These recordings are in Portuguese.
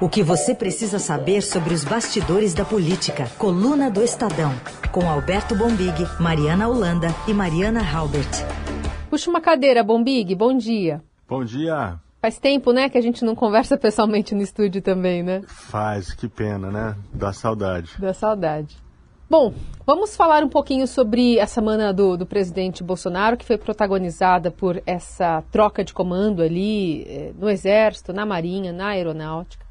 O que você precisa saber sobre os bastidores da política. Coluna do Estadão. Com Alberto Bombig, Mariana Holanda e Mariana Halbert. Puxa uma cadeira, Bombig. Bom dia. Bom dia. Faz tempo, né, que a gente não conversa pessoalmente no estúdio também, né? Faz, que pena, né? Dá saudade. Dá saudade. Bom, vamos falar um pouquinho sobre a semana do, do presidente Bolsonaro, que foi protagonizada por essa troca de comando ali eh, no Exército, na Marinha, na Aeronáutica.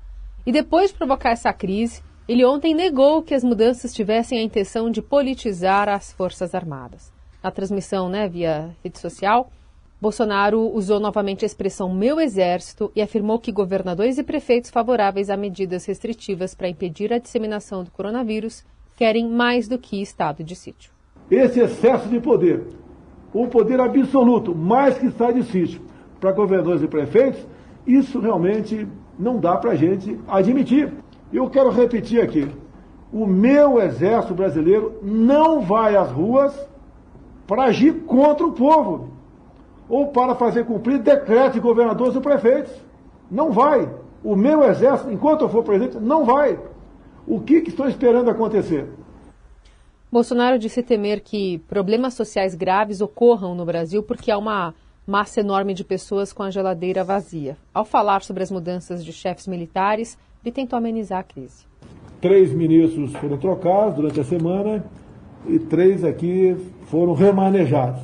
E depois de provocar essa crise, ele ontem negou que as mudanças tivessem a intenção de politizar as Forças Armadas. Na transmissão né, via rede social, Bolsonaro usou novamente a expressão meu exército e afirmou que governadores e prefeitos favoráveis a medidas restritivas para impedir a disseminação do coronavírus querem mais do que estado de sítio. Esse excesso de poder, o poder absoluto, mais que estado de sítio, para governadores e prefeitos, isso realmente não dá para a gente admitir. Eu quero repetir aqui: o meu exército brasileiro não vai às ruas para agir contra o povo ou para fazer cumprir decretos de governadores e prefeitos. Não vai. O meu exército, enquanto eu for presidente, não vai. O que, que esperando acontecer? Bolsonaro disse temer que problemas sociais graves ocorram no Brasil porque há uma massa enorme de pessoas com a geladeira vazia. Ao falar sobre as mudanças de chefes militares, ele tentou amenizar a crise. Três ministros foram trocados durante a semana e três aqui foram remanejados.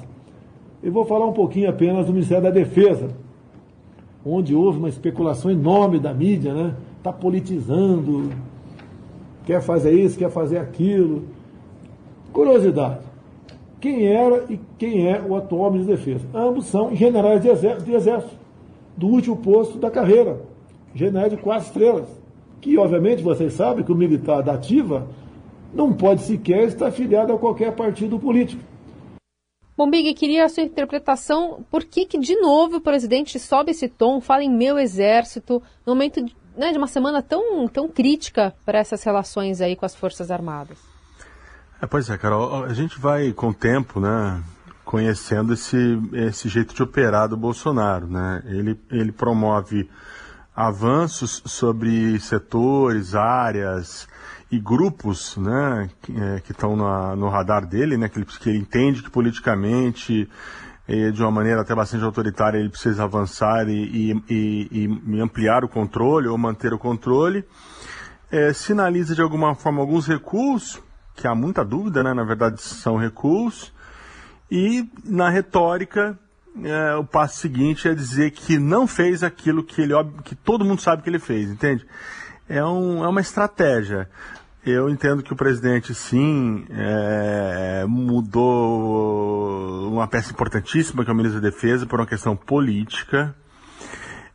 Eu vou falar um pouquinho apenas do Ministério da Defesa, onde houve uma especulação enorme da mídia, né? Está politizando, quer fazer isso, quer fazer aquilo. Curiosidade quem era e quem é o atual ministro da Defesa. Ambos são generais de exército, de exército do último posto da carreira, generais de quatro estrelas. Que, obviamente, vocês sabem que o militar da ativa não pode sequer estar afiliado a qualquer partido político. Bom, Big, queria a sua interpretação. Por que, que, de novo, o presidente sobe esse tom, fala em meu exército, no momento de, né, de uma semana tão, tão crítica para essas relações aí com as Forças Armadas? É, pois é, Carol, a gente vai com o tempo, né, conhecendo esse, esse jeito de operar do Bolsonaro, né? Ele, ele promove avanços sobre setores, áreas e grupos, né, que é, estão no radar dele, né, que ele, que ele entende que politicamente de uma maneira até bastante autoritária, ele precisa avançar e, e, e, e ampliar o controle ou manter o controle. É, sinaliza de alguma forma alguns recuos que há muita dúvida, né? na verdade são recuos, e na retórica é, o passo seguinte é dizer que não fez aquilo que ele que todo mundo sabe que ele fez, entende? É, um, é uma estratégia. Eu entendo que o presidente sim é, mudou uma peça importantíssima que é o ministro da Defesa por uma questão política.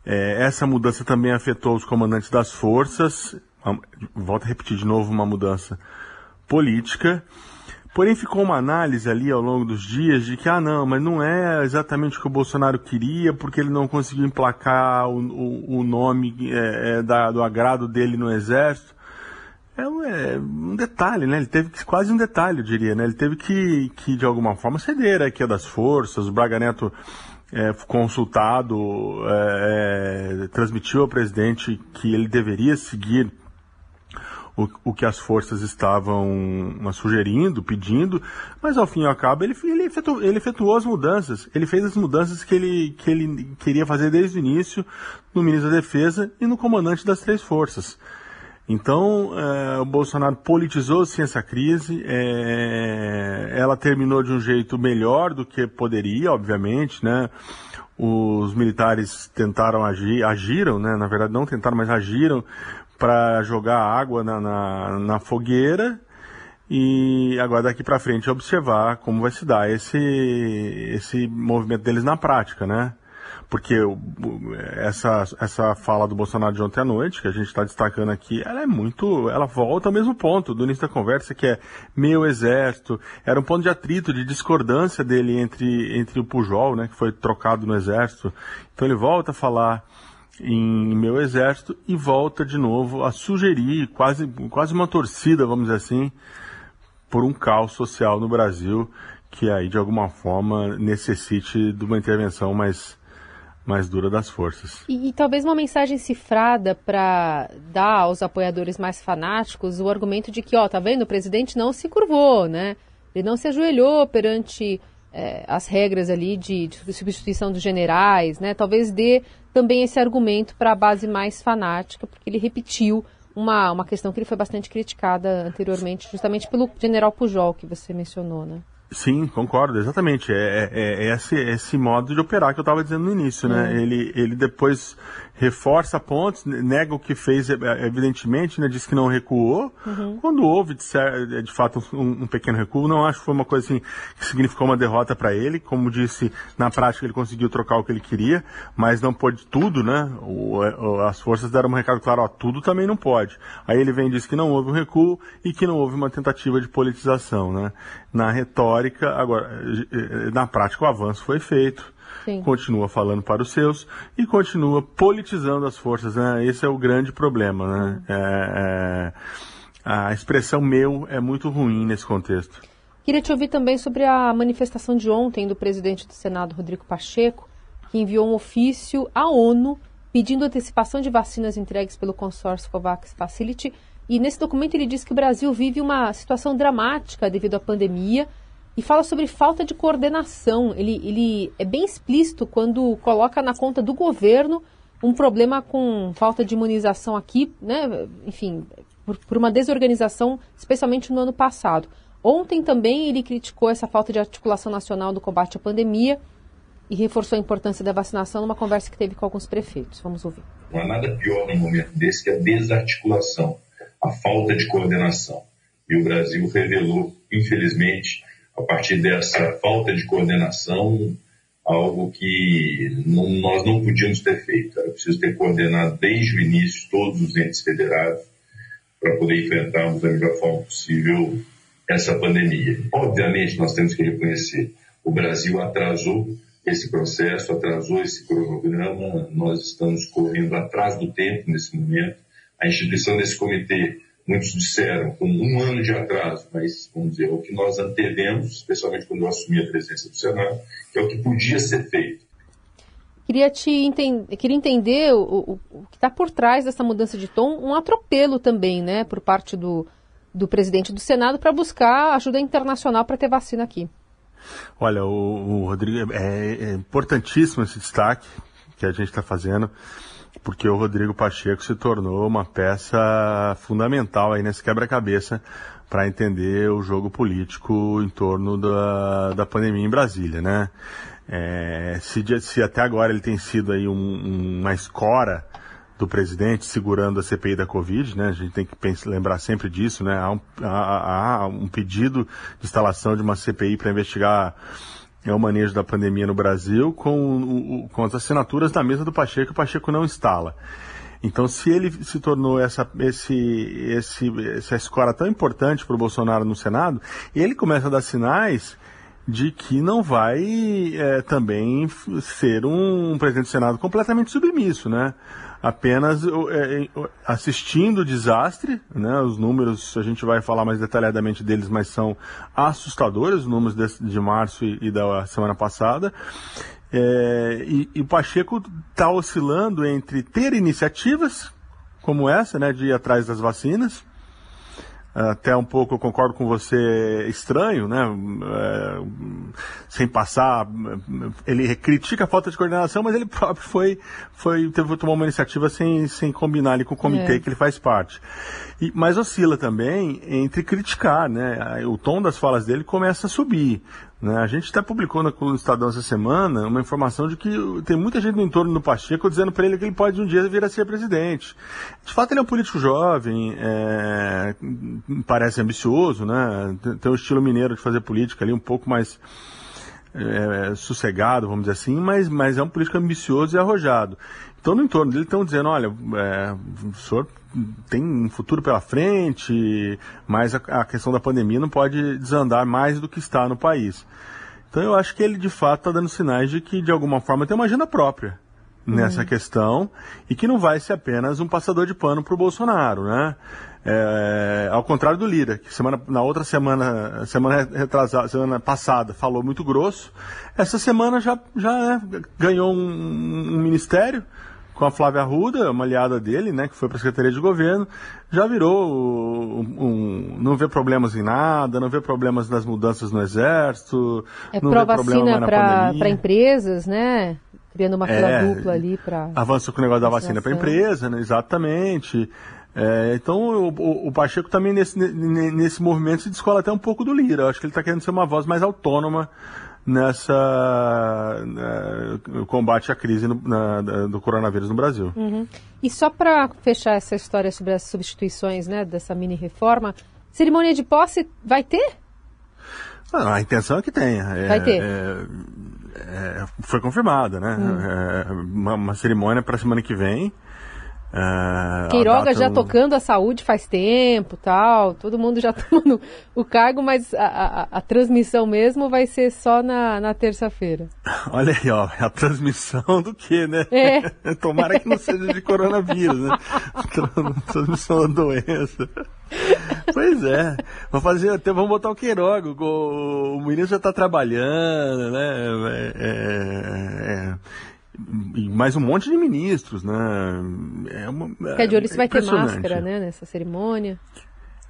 É, essa mudança também afetou os comandantes das forças. Volto a repetir de novo uma mudança política. Porém, ficou uma análise ali ao longo dos dias de que, ah, não, mas não é exatamente o que o Bolsonaro queria, porque ele não conseguiu emplacar o, o, o nome é, é, da, do agrado dele no Exército. É um, é um, detalhe, né? Ele teve que, quase um detalhe, eu diria, né? Ele teve que, que de alguma forma, ceder aqui das forças. O Braga Neto, é, consultado, é, é, transmitiu ao presidente que ele deveria seguir o, o que as forças estavam sugerindo, pedindo, mas ao fim e ao cabo ele, ele, efetuou, ele efetuou as mudanças. Ele fez as mudanças que ele, que ele queria fazer desde o início no ministro da Defesa e no comandante das três forças. Então, é, o Bolsonaro politizou sim essa crise, é, ela terminou de um jeito melhor do que poderia, obviamente, né? Os militares tentaram agir, agiram, né? Na verdade não tentaram, mas agiram para jogar água na, na, na, fogueira e agora daqui para frente observar como vai se dar esse, esse movimento deles na prática, né? Porque essa, essa fala do Bolsonaro de ontem à noite, que a gente está destacando aqui, ela é muito. Ela volta ao mesmo ponto do início da conversa, que é meu exército. Era um ponto de atrito, de discordância dele entre, entre o Pujol, né, que foi trocado no exército. Então ele volta a falar em meu exército e volta de novo a sugerir quase, quase uma torcida, vamos dizer assim, por um caos social no Brasil que aí de alguma forma necessite de uma intervenção mais, mais dura das forças. E, e talvez uma mensagem cifrada para dar aos apoiadores mais fanáticos o argumento de que, ó, tá vendo, o presidente não se curvou, né? Ele não se ajoelhou perante é, as regras ali de, de, substituição dos generais, né? Talvez dê também esse argumento para a base mais fanática, porque ele repetiu uma, uma questão que ele foi bastante criticada anteriormente, justamente pelo general Pujol que você mencionou, né? Sim, concordo, exatamente. É, é, é esse, esse modo de operar que eu estava dizendo no início, né? Uhum. Ele, ele depois reforça pontos, nega o que fez, é, evidentemente, né? Diz que não recuou. Uhum. Quando houve, de, de fato, um, um, pequeno recuo, não acho que foi uma coisa assim que significou uma derrota para ele. Como disse, na prática ele conseguiu trocar o que ele queria, mas não pôde tudo, né? O, as forças deram um recado claro, ó, tudo também não pode. Aí ele vem e diz que não houve um recuo e que não houve uma tentativa de politização, né? Na retórica agora, na prática o avanço foi feito. Sim. Continua falando para os seus e continua politizando as forças. Né? Esse é o grande problema. Né? É, é, a expressão meu é muito ruim nesse contexto. Queria te ouvir também sobre a manifestação de ontem do presidente do Senado, Rodrigo Pacheco, que enviou um ofício à ONU pedindo antecipação de vacinas entregues pelo consórcio COVAX Facility. E nesse documento ele diz que o Brasil vive uma situação dramática devido à pandemia e fala sobre falta de coordenação. Ele, ele é bem explícito quando coloca na conta do governo um problema com falta de imunização aqui, né? enfim, por, por uma desorganização, especialmente no ano passado. Ontem também ele criticou essa falta de articulação nacional do combate à pandemia e reforçou a importância da vacinação numa conversa que teve com alguns prefeitos. Vamos ouvir. Não há nada pior num momento desse que a desarticulação, a falta de coordenação. E o Brasil revelou, infelizmente, a partir dessa falta de coordenação, algo que não, nós não podíamos ter feito. Era preciso ter coordenado desde o início todos os entes federados para poder enfrentarmos da melhor forma possível essa pandemia. Obviamente, nós temos que reconhecer, o Brasil atrasou esse processo, atrasou esse cronograma, nós estamos correndo atrás do tempo nesse momento. A instituição desse comitê muitos disseram, com um ano de atraso, mas vamos dizer, é o que nós antevemos, especialmente quando eu assumi a presença do Senado, que é o que podia ser feito. Queria te entender, queria entender o, o, o que está por trás dessa mudança de tom, um atropelo também, né, por parte do, do presidente do Senado para buscar ajuda internacional para ter vacina aqui. Olha, o, o Rodrigo, é, é importantíssimo esse destaque que a gente está fazendo porque o Rodrigo Pacheco se tornou uma peça fundamental aí nesse quebra-cabeça para entender o jogo político em torno da, da pandemia em Brasília, né? É, se, se, até agora ele tem sido aí um, uma escora do presidente segurando a CPI da Covid, né? A gente tem que pensar, lembrar sempre disso, né? Há um, há, há um pedido de instalação de uma CPI para investigar é o manejo da pandemia no Brasil com, com as assinaturas da mesa do Pacheco, o Pacheco não instala. Então, se ele se tornou essa, esse, esse, essa escora tão importante para o Bolsonaro no Senado, ele começa a dar sinais de que não vai é, também ser um presidente do Senado completamente submisso, né? Apenas é, assistindo o desastre, né? Os números, a gente vai falar mais detalhadamente deles, mas são assustadores, os números de, março e, e, da semana passada. É, e, e o Pacheco está oscilando entre ter iniciativas como essa, né, de ir atrás das vacinas, até um pouco, eu concordo com você, estranho, né? É, sem passar, ele critica a falta de coordenação, mas ele próprio foi, foi teve tomar uma iniciativa sem, sem combinar ali com o comitê é. que ele faz parte. E, mas oscila também entre criticar, né? O tom das falas dele começa a subir. Né? A gente até publicou na coluna do Estadão essa semana uma informação de que tem muita gente no entorno do Pacheco dizendo para ele que ele pode um dia vir a ser presidente. De fato, ele é um político jovem, é, parece ambicioso, né? tem um estilo mineiro de fazer política ali um pouco mais é, sossegado, vamos dizer assim, mas, mas é um político ambicioso e arrojado. Então, no entorno dele estão dizendo, olha, é, o senhor tem um futuro pela frente, mas a, a, questão da pandemia não pode desandar mais do que está no país. Então eu acho que ele de fato está dando sinais de que de alguma forma tem uma agenda própria. nessa questão e que não vai ser apenas um passador de pano para o Bolsonaro, né? É, ao contrário do Lira, que semana, na outra semana, semana retrasada, semana passada, falou muito grosso. Essa semana já, já né, ganhou um, um, ministério com a Flávia Arruda, uma aliada dele, né, que foi para a Secretaria de Governo, já virou um, um, não vê problemas em nada, não vê problemas nas mudanças no Exército, é não vê problema para empresas, né? Criando uma fila é, dupla ali para. Avança com o negócio da vacina para empresa, né? Exatamente. É, então o, o, o, Pacheco também nesse, nesse movimento se descola até um pouco do Lira. Eu acho que ele está querendo ser uma voz mais autônoma nessa né, combate à crise no, na, do coronavírus no Brasil. Uhum. E só para fechar essa história sobre as substituições né, dessa mini reforma, cerimônia de posse vai ter? Ah, a intenção é que tenha. É, vai ter. É, é, foi confirmada, né? Hum. É, uma, uma cerimônia para a semana que vem. Uh, Queiroga já tocando a saúde faz tempo, tal, todo mundo já tomando o cargo, mas a, a, a, transmissão mesmo vai ser só na, na terça-feira. Olha aí, ó, a transmissão do que, né? É. Tomara que não seja de coronavírus, né? transmissão da doença. Pois é, vamos fazer, até, vamos botar o Queiroga, o, o ministro já está trabalhando, né? É, é, é e mais um monte de ministros, né? É uma, Fica de olho é se vai ter máscara, né, nessa cerimônia.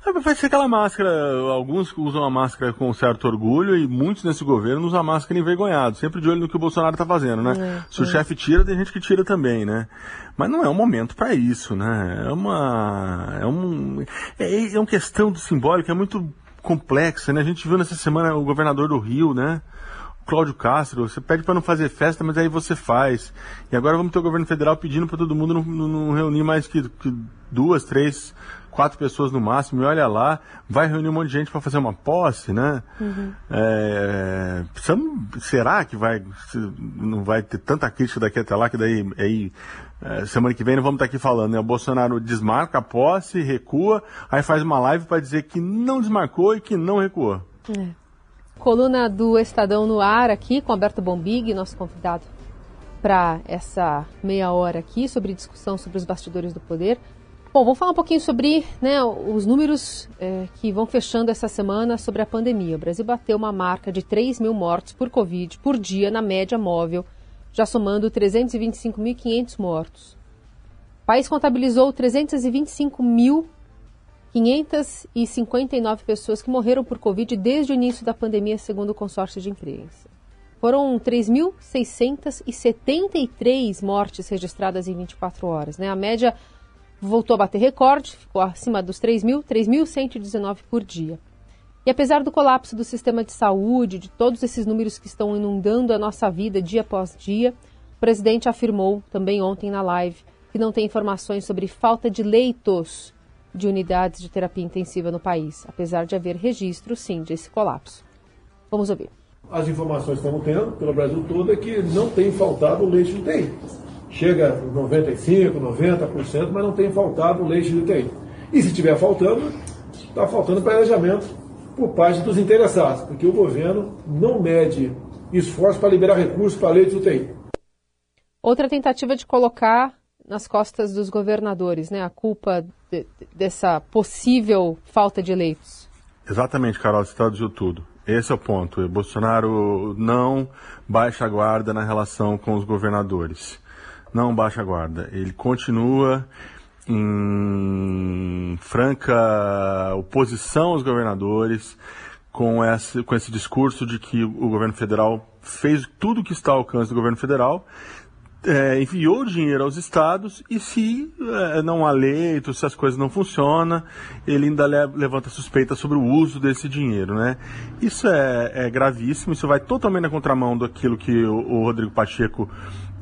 É, vai ser aquela máscara, alguns usam a máscara com certo orgulho e muitos nesse governo usam a máscara envergonhado, sempre de olho no que o Bolsonaro está fazendo, né? É, Se o é. chefe tira, tem gente que tira também, né? Mas não é um momento para isso, né? É uma. É um. É, é uma questão do simbólico, é muito complexa, né? A gente viu nessa semana o governador do Rio, né? Cláudio Castro, você pede para não fazer festa, mas aí você faz. E agora vamos ter o governo federal pedindo para todo mundo não, não, reunir mais que, que, duas, três, quatro pessoas no máximo. E olha lá, vai reunir um monte de gente para fazer uma posse, né? Uhum. É, será que vai, não vai ter tanta crítica daqui até lá que daí aí, é, semana que vem não vamos estar aqui falando, né? O Bolsonaro desmarca a posse, recua, aí faz uma live para dizer que não desmarcou e que não recuou. É. Coluna do Estadão no ar aqui com Alberto Bombig, nosso convidado para essa meia hora aqui sobre discussão sobre os bastidores do poder. Bom, vamos falar um pouquinho sobre né, os números é, que vão fechando essa semana sobre a pandemia. O Brasil bateu uma marca de 3 mil mortos por Covid por dia na média móvel, já somando 325.500 mortos. O país contabilizou 325 mil 559 pessoas que morreram por Covid desde o início da pandemia, segundo o consórcio de imprensa. Foram 3.673 mortes registradas em 24 horas. Né? A média voltou a bater recorde, ficou acima dos 3.000, 3.119 por dia. E apesar do colapso do sistema de saúde, de todos esses números que estão inundando a nossa vida dia após dia, o presidente afirmou também ontem na live que não tem informações sobre falta de leitos de unidades de terapia intensiva no país, apesar de haver registro, sim, desse colapso. Vamos ouvir. As informações que estamos tendo pelo Brasil todo é que não tem faltado leite de UTI. Chega a 95%, 90%, mas não tem faltado leite de UTI. E se estiver faltando, está faltando planejamento por parte dos interessados, porque o governo não mede esforço para liberar recursos para leite de UTI. Outra tentativa de colocar nas costas dos governadores, né? A culpa de, dessa possível falta de eleitos. Exatamente, Carol, você traduziu tudo. Esse é o ponto. O Bolsonaro não baixa a guarda na relação com os governadores. Não baixa a guarda. Ele continua em franca oposição aos governadores, com esse, com esse discurso de que o governo federal fez tudo que está ao alcance do governo federal, é, enviou dinheiro aos estados e se é, não há leito, se as coisas não funcionam, ele ainda le levanta suspeita sobre o uso desse dinheiro, né? Isso é, é gravíssimo, isso vai totalmente na contramão daquilo que o, o Rodrigo Pacheco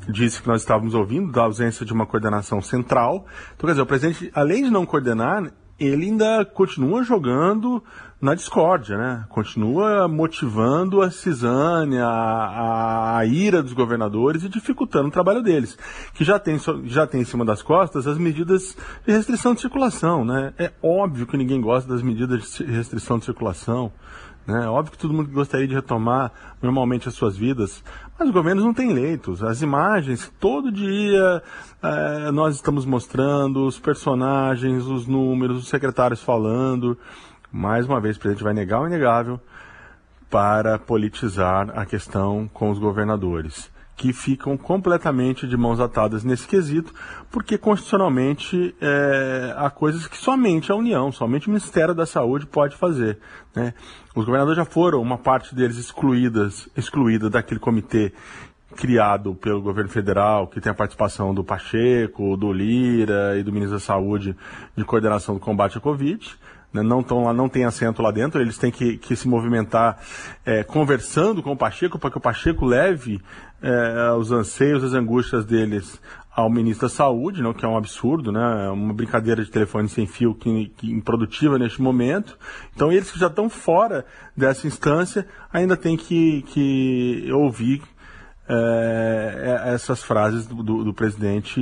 disse que nós estávamos ouvindo, da ausência de uma coordenação central. Então, quer dizer, o presidente, além de não coordenar, ele ainda continua jogando na discórdia, né? Continua motivando a cisânia, a, a, ira dos governadores e dificultando o trabalho deles, que já tem, já tem em cima das costas as medidas de restrição de circulação, né? É óbvio que ninguém gosta das medidas de restrição de circulação. Né? Óbvio que todo mundo gostaria de retomar normalmente as suas vidas, mas os governos não têm leitos. As imagens, todo dia é, nós estamos mostrando os personagens, os números, os secretários falando. Mais uma vez, o presidente vai negar o inegável para politizar a questão com os governadores que ficam completamente de mãos atadas nesse quesito, porque constitucionalmente é, há coisas que somente a União, somente o Ministério da Saúde pode fazer. Né? Os governadores já foram, uma parte deles excluídas, excluída daquele comitê criado pelo governo federal, que tem a participação do Pacheco, do Lira e do ministro da Saúde de coordenação do combate à Covid né, não estão lá, não tem assento lá dentro, eles têm que, que se movimentar é, conversando com o Pacheco para que o Pacheco leve é, os anseios, as angústias deles ao ministro da Saúde, não, que é um absurdo, né, uma brincadeira de telefone sem fio que, que improdutiva neste momento. Então eles que já estão fora dessa instância ainda têm que, que ouvir é, é, essas frases do, do, do presidente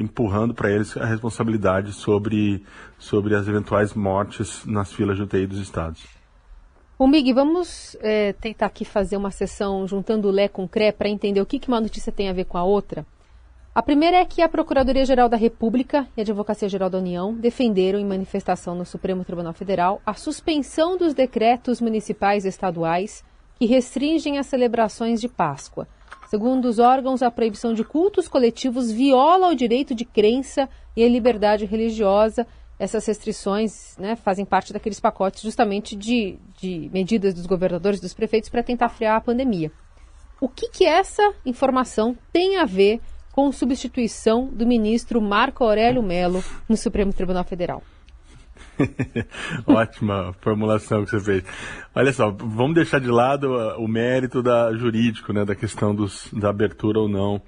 empurrando para eles a responsabilidade sobre, sobre as eventuais mortes nas filas de UTI dos estados. O Mig, vamos é, tentar aqui fazer uma sessão juntando o Lé com o CRE para entender o que, que uma notícia tem a ver com a outra. A primeira é que a Procuradoria-Geral da República e a Advocacia-Geral da União defenderam em manifestação no Supremo Tribunal Federal a suspensão dos decretos municipais e estaduais que restringem as celebrações de Páscoa. Segundo os órgãos, a proibição de cultos coletivos viola o direito de crença e a liberdade religiosa. Essas restrições né, fazem parte daqueles pacotes justamente de, de medidas dos governadores e dos prefeitos para tentar frear a pandemia. O que, que essa informação tem a ver com substituição do ministro Marco Aurélio Melo no Supremo Tribunal Federal? Ótima formulação que você fez. Olha só, vamos deixar de lado o mérito da jurídico, né, da questão dos, da abertura ou não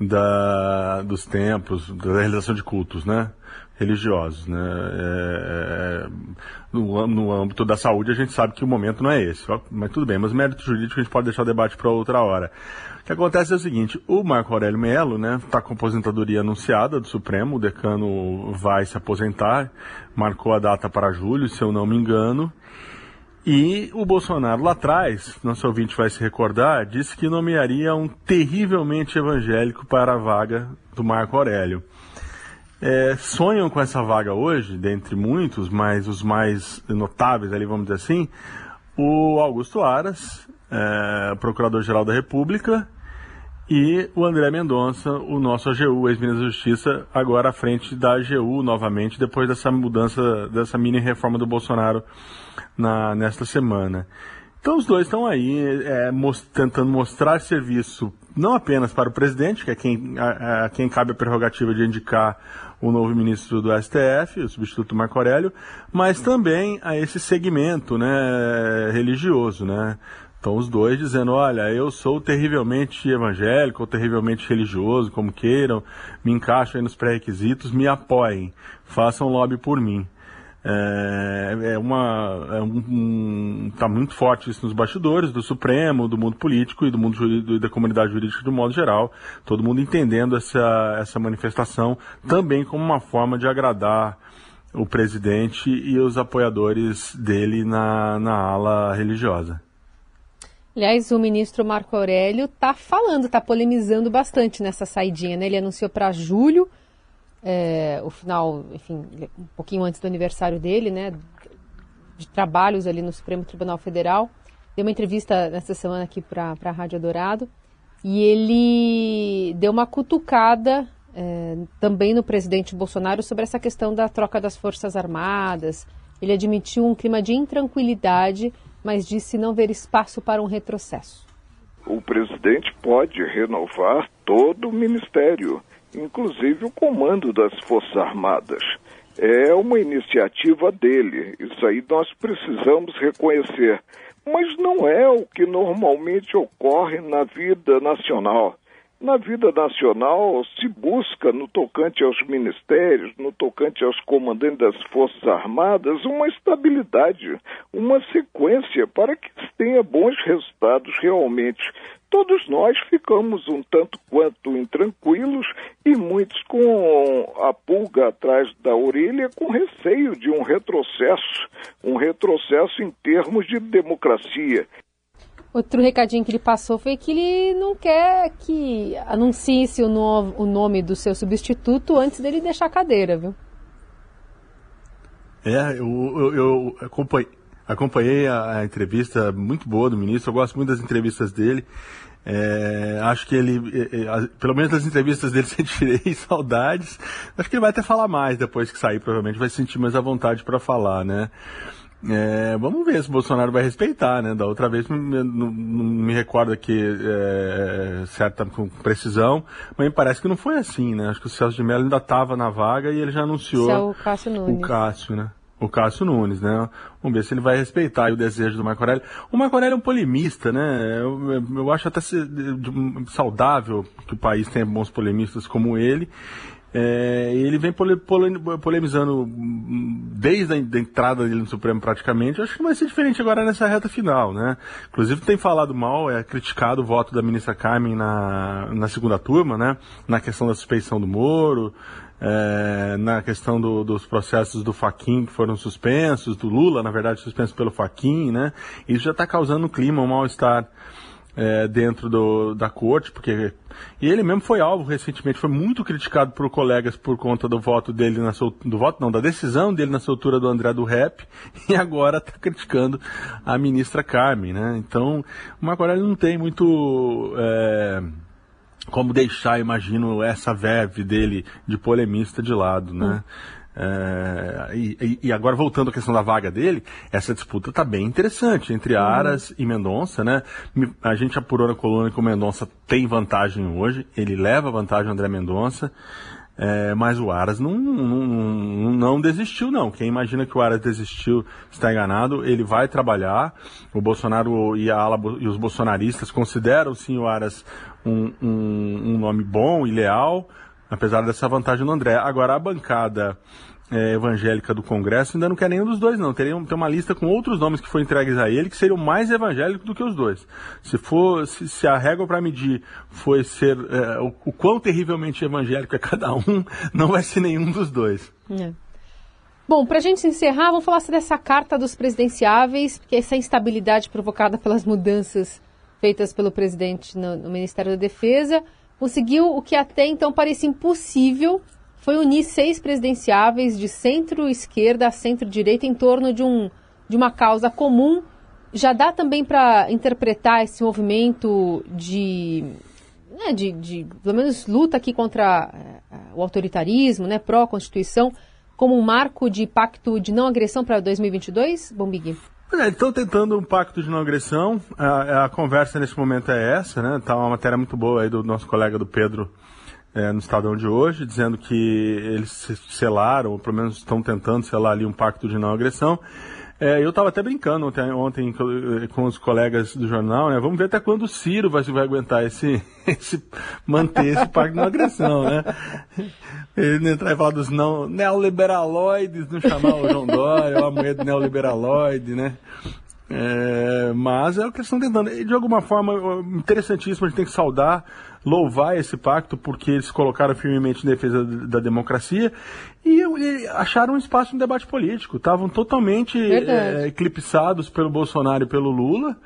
da, dos templos, da realização de cultos, né, religiosos, né. É, é, no, no âmbito da saúde a gente sabe que o momento não é esse, mas tudo bem. Mas mérito jurídico a gente pode deixar o debate para outra hora. O que acontece é o seguinte, o Marco Aurélio Melo, né, está com aposentadoria anunciada do Supremo, o decano vai se aposentar, marcou a data para julho, se eu não me engano, e o Bolsonaro lá atrás, nosso ouvinte vai se recordar, disse que nomearia um terrivelmente evangélico para a vaga do Marco Aurélio. É, sonham com essa vaga hoje, dentre muitos, mas os mais notáveis ali, vamos dizer assim, o Augusto Aras, é, Procurador-Geral da República, e o André Mendonça, o nosso AGU, ex-ministro da Justiça, agora à frente da AGU novamente, depois dessa mudança, dessa mini reforma do Bolsonaro na, nesta semana. Então os dois estão aí é, most, tentando mostrar serviço não apenas para o presidente, que é quem, a, a, quem cabe a prerrogativa de indicar o novo ministro do STF, o substituto Marco Aurélio, mas também a esse segmento né, religioso, né? Então os dois dizendo, olha, eu sou terrivelmente evangélico ou terrivelmente religioso, como queiram, me encaixo aí nos pré-requisitos, me apoiem, façam lobby por mim. É, é uma. É um, tá muito forte isso nos bastidores do Supremo, do mundo político e do mundo jurídico, da comunidade jurídica de um modo geral. Todo mundo entendendo essa, essa manifestação também como uma forma de agradar o presidente e os apoiadores dele na, na ala religiosa. Aliás, o ministro Marco Aurélio está falando, está polemizando bastante nessa saidinha, né? Ele anunciou para julho, é, o final, enfim, um pouquinho antes do aniversário dele, né? De trabalhos ali no Supremo Tribunal Federal. Deu uma entrevista nessa semana aqui para a Rádio Dourado e ele deu uma cutucada é, também no presidente Bolsonaro sobre essa questão da troca das Forças Armadas. Ele admitiu um clima de intranquilidade mas disse não ver espaço para um retrocesso. O presidente pode renovar todo o ministério, inclusive o comando das Forças Armadas. É uma iniciativa dele, isso aí nós precisamos reconhecer. Mas não é o que normalmente ocorre na vida nacional. Na vida nacional se busca, no tocante aos ministérios, no tocante aos comandantes das Forças Armadas, uma estabilidade, uma sequência para que se tenha bons resultados realmente. Todos nós ficamos um tanto quanto intranquilos e muitos com a pulga atrás da orelha, com receio de um retrocesso, um retrocesso em termos de democracia. Outro recadinho que ele passou foi que ele não quer que anuncie-se o, no, o nome do seu substituto antes dele deixar a cadeira, viu? É, eu, eu, eu acompanhei, acompanhei a, a, entrevista muito boa do ministro, eu gosto muito das entrevistas dele. É, acho que ele, é, é, pelo menos das entrevistas dele, sentirei saudades. Acho que ele vai até falar mais depois que sair, provavelmente vai sentir mais à vontade para falar, né? É, vamos ver se o Bolsonaro vai respeitar, né? Da outra vez não, me recordo aqui é, certa com precisão, mas me parece que não foi assim, né? Acho que o Celso de Mello ainda estava na vaga e ele já anunciou é o Cássio Nunes. o Cássio, né? O Cássio Nunes, né? Vamos ver se ele vai respeitar o desejo do Marco Aurélio. O Marco Aurélio é um polemista, né? Eu, eu acho até saudável que o país tenha bons polemistas como ele. É, ele vem pole, pole, polemizando desde a entrada dele no Supremo praticamente. Acho que vai ser diferente agora nessa reta final, né? Inclusive tem falado mal, é criticado o voto da ministra Carmen na, na segunda turma, né? Na questão da suspeição do Moro, é, na questão do, dos processos do Faquin que foram suspensos, do Lula, na verdade, suspenso pelo Faquin, né? Isso já está causando um clima, um mal-estar é, dentro do, da corte, porque e ele mesmo foi alvo recentemente, foi muito criticado por colegas por conta do voto dele na do voto não, da decisão dele na soltura do André do Rep, e agora está criticando a ministra Carmen, né? Então, o Marco Aurélio não tem muito é, como deixar, imagino, essa verve dele de polemista de lado, né? Hum. É, e, e, agora voltando à questão da vaga dele, essa disputa está bem interessante entre Aras uhum. e Mendonça, né? A gente apurou na coluna que o Mendonça tem vantagem hoje, ele leva vantagem ao André Mendonça, é, mas o Aras não, não, não, não, desistiu, não. Quem imagina que o Aras desistiu está enganado, ele vai trabalhar. O Bolsonaro e, ala, e os bolsonaristas consideram sim o Aras um, um, um nome bom e leal apesar dessa vantagem do André. Agora, a bancada é, evangélica do Congresso ainda não quer nenhum dos dois, não. Teria tem uma lista com outros nomes que foram entregues a ele que seriam mais evangélicos do que os dois. Se for, se, se a régua para medir foi ser é, o, o, quão terrivelmente evangélico é cada um, não vai ser nenhum dos dois. É. Bom, para a gente encerrar, vamos falar dessa carta dos presidenciáveis, porque essa instabilidade provocada pelas mudanças feitas pelo presidente no, no Ministério da Defesa conseguiu o que até então parecia impossível, foi unir seis presidenciáveis de centro-esquerda a centro-direita em torno de, um, de uma causa comum. Já dá também para interpretar esse movimento de, né, de, de, pelo menos, luta aqui contra uh, o autoritarismo, né, pró-constituição, como um marco de pacto de não agressão para 2022, Bombig? É, estão tentando um pacto de não agressão. A, a, conversa nesse momento é essa, né? Tá uma matéria muito boa aí do nosso colega do Pedro é, no Estadão de hoje, dizendo que eles selaram, ou pelo menos estão tentando selar ali um pacto de não agressão. É, eu estava até brincando ontem, ontem, com os colegas do jornal, né? Vamos ver até quando o Ciro vai, vai aguentar esse, esse manter esse pacto de agressão, né? Ele entrar e falar dos não, neoliberaloides, não chamar o João Dória, a mulher do neoliberaloide, né? É, mas é o que eles estão tentando. E de alguma forma, interessantíssimo, a gente tem que saudar, louvar esse pacto, porque eles colocaram firmemente em defesa da democracia e, acharam um espaço no debate político. Estavam totalmente é, eclipsados pelo Bolsonaro e pelo Lula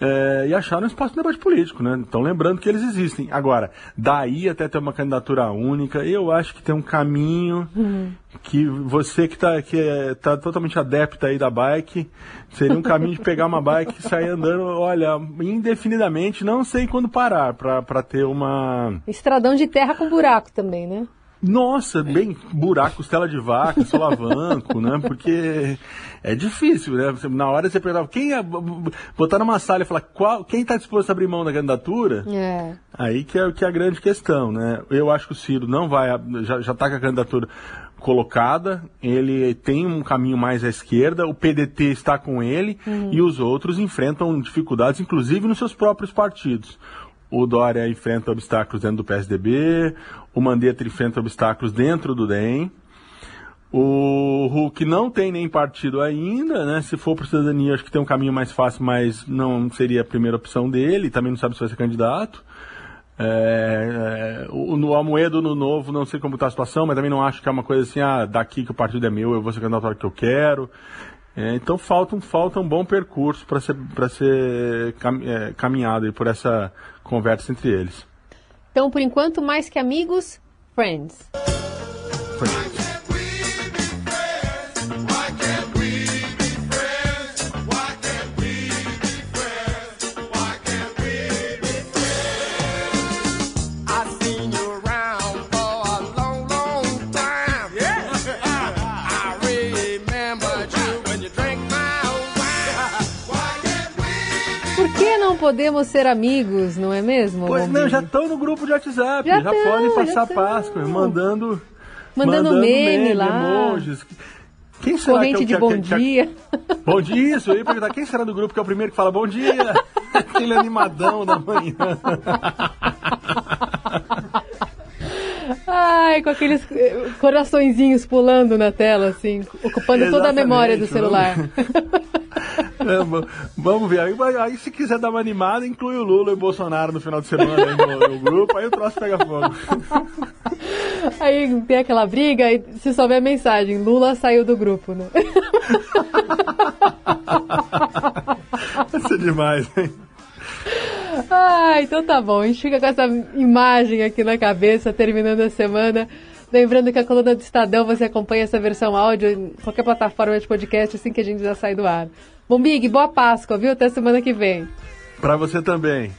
é, e acharam espaço no debate político, né? Então lembrando que eles existem. Agora, daí até ter uma candidatura única, eu acho que tem um caminho uhum. que você que está que é, tá totalmente adepta aí da bike, seria um caminho de pegar uma bike e sair andando, olha, indefinidamente, não sei quando parar, para ter uma... Estradão de terra com buraco também, né? Nossa, bem buraco, costela de vaca, solavanco, né? Porque é difícil, né? Na hora você perguntava, quem é, botar numa sala e falar qual, quem está disposto a abrir mão da candidatura, é. aí que é, que é a grande questão, né? Eu acho que o Ciro não vai, já está com a candidatura colocada, ele tem um caminho mais à esquerda, o PDT está com ele uhum. e os outros enfrentam dificuldades, inclusive nos seus próprios partidos. O, Dória enfrenta obstáculos dentro do PSDB, o Mandetta enfrenta obstáculos dentro do DEM. O Hulk não tem nem partido ainda, né? Se for para cidadania, acho que tem um caminho mais fácil, mas não seria a primeira opção dele. Também não sabe se vai ser candidato. É, é, o, no Almoedo, no Novo, não sei como está a situação, mas também não acho que é uma coisa assim, ah, daqui que o partido é meu, eu vou ser candidato que eu quero. É, então falta um, falta um bom percurso para ser, ser cam, é, caminhado por essa conversa entre eles. Então, por enquanto, mais que amigos, friends. friends. Podemos ser amigos, não é mesmo? Pois não, já estão no grupo de WhatsApp, já, já tão, podem passar já Páscoa, mandando, mandando, mandando meme, meme lá. Emojis. Quem será Corrente que é de que, bom dia. bom dia, isso. Eu ia perguntar quem será do grupo que é o primeiro que fala bom dia. Aquele animadão da manhã. Ai, com aqueles coraçõezinhos pulando na tela, assim, ocupando Exatamente, toda a memória do celular. É, vamos ver. Aí, aí, se quiser dar uma animada, inclui o Lula e o Bolsonaro no final de semana no, no, grupo, aí o troço pega fogo. Aí tem aquela briga e se souber a mensagem, Lula saiu do grupo, né? Vai ser demais, hein? Ah, então tá bom. A gente fica com essa imagem aqui na cabeça, terminando a semana. Lembrando que a coluna do Estadão você acompanha essa versão áudio em qualquer plataforma de podcast assim que a gente já sai do ar. Bom, Big, boa Páscoa, viu? Até semana que vem. Para você também.